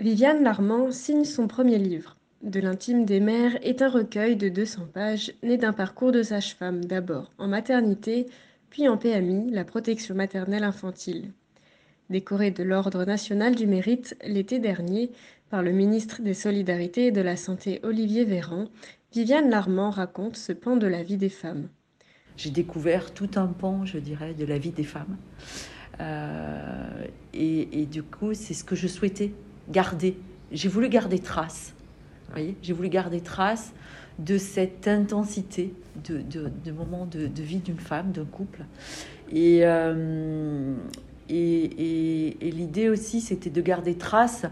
Viviane Larmand signe son premier livre. De l'intime des mères est un recueil de 200 pages né d'un parcours de sage-femme d'abord en maternité, puis en PMI, la protection maternelle infantile. Décorée de l'Ordre national du mérite l'été dernier par le ministre des Solidarités et de la Santé Olivier Véran, Viviane Larmand raconte ce pan de la vie des femmes. J'ai découvert tout un pan, je dirais, de la vie des femmes. Euh, et du coup, c'est ce que je souhaitais garder. J'ai voulu garder trace. Voyez, j'ai voulu garder trace de cette intensité de, de, de moments de, de vie d'une femme, d'un couple. Et, euh, et, et, et l'idée aussi, c'était de garder trace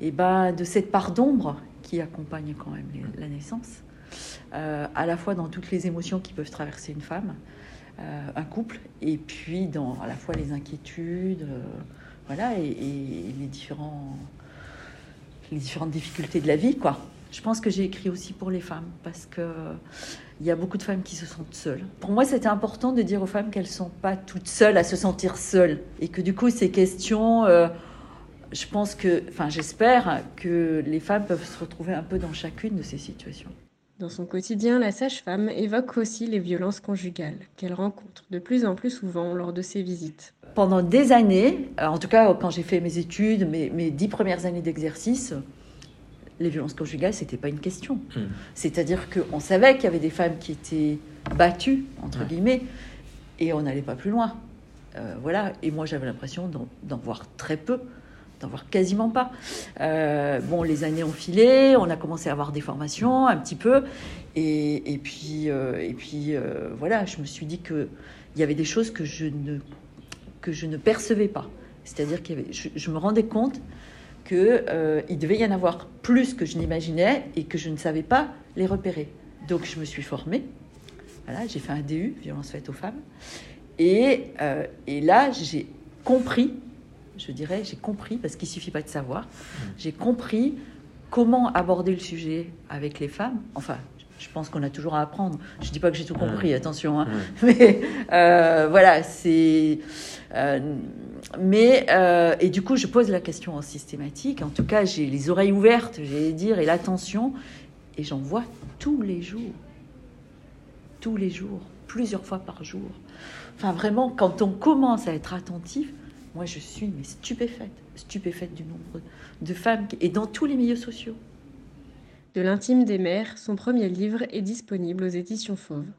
et ben, de cette part d'ombre qui accompagne quand même les, la naissance, euh, à la fois dans toutes les émotions qui peuvent traverser une femme, euh, un couple, et puis dans à la fois les inquiétudes, voilà, et, et, les différents les différentes difficultés de la vie, quoi. Je pense que j'ai écrit aussi pour les femmes parce que il y a beaucoup de femmes qui se sentent seules. Pour moi, c'était important de dire aux femmes qu'elles sont pas toutes seules à se sentir seules et que du coup, ces questions, euh, je pense que, enfin, j'espère que les femmes peuvent se retrouver un peu dans chacune de ces situations. Dans son quotidien, la sage-femme évoque aussi les violences conjugales qu'elle rencontre de plus en plus souvent lors de ses visites. Pendant des années, en tout cas quand j'ai fait mes études, mes, mes dix premières années d'exercice, les violences conjugales, c'était pas une question. Mmh. C'est-à-dire qu'on savait qu'il y avait des femmes qui étaient battues, entre guillemets, et on n'allait pas plus loin. Euh, voilà. Et moi, j'avais l'impression d'en voir très peu, d'en voir quasiment pas. Euh, bon, les années ont filé, on a commencé à avoir des formations, un petit peu, et, et puis, euh, et puis euh, voilà, je me suis dit qu'il y avait des choses que je ne, que je ne percevais pas. C'est-à-dire que je, me rendais compte qu'il devait y en avoir plus que je n'imaginais et que je ne savais pas les repérer. Donc je me suis formée. Voilà, j'ai fait un DU, violence faite aux femmes. Et, et là, j'ai compris, je dirais, j'ai compris, parce qu'il ne suffit pas de savoir, j'ai compris comment aborder le sujet avec les femmes. Enfin, je pense qu'on a toujours à apprendre. Je ne dis pas que j'ai tout compris, attention. Hein. Mais euh, voilà, c'est. Euh, mais euh, et du coup, je pose la question en systématique. En tout cas, j'ai les oreilles ouvertes, j'allais dire, et l'attention, et j'en vois tous les jours, tous les jours, plusieurs fois par jour. Enfin, vraiment, quand on commence à être attentif, moi, je suis mais stupéfaite, stupéfaite du nombre de femmes et dans tous les milieux sociaux. De l'intime des mères, son premier livre est disponible aux éditions Fauves.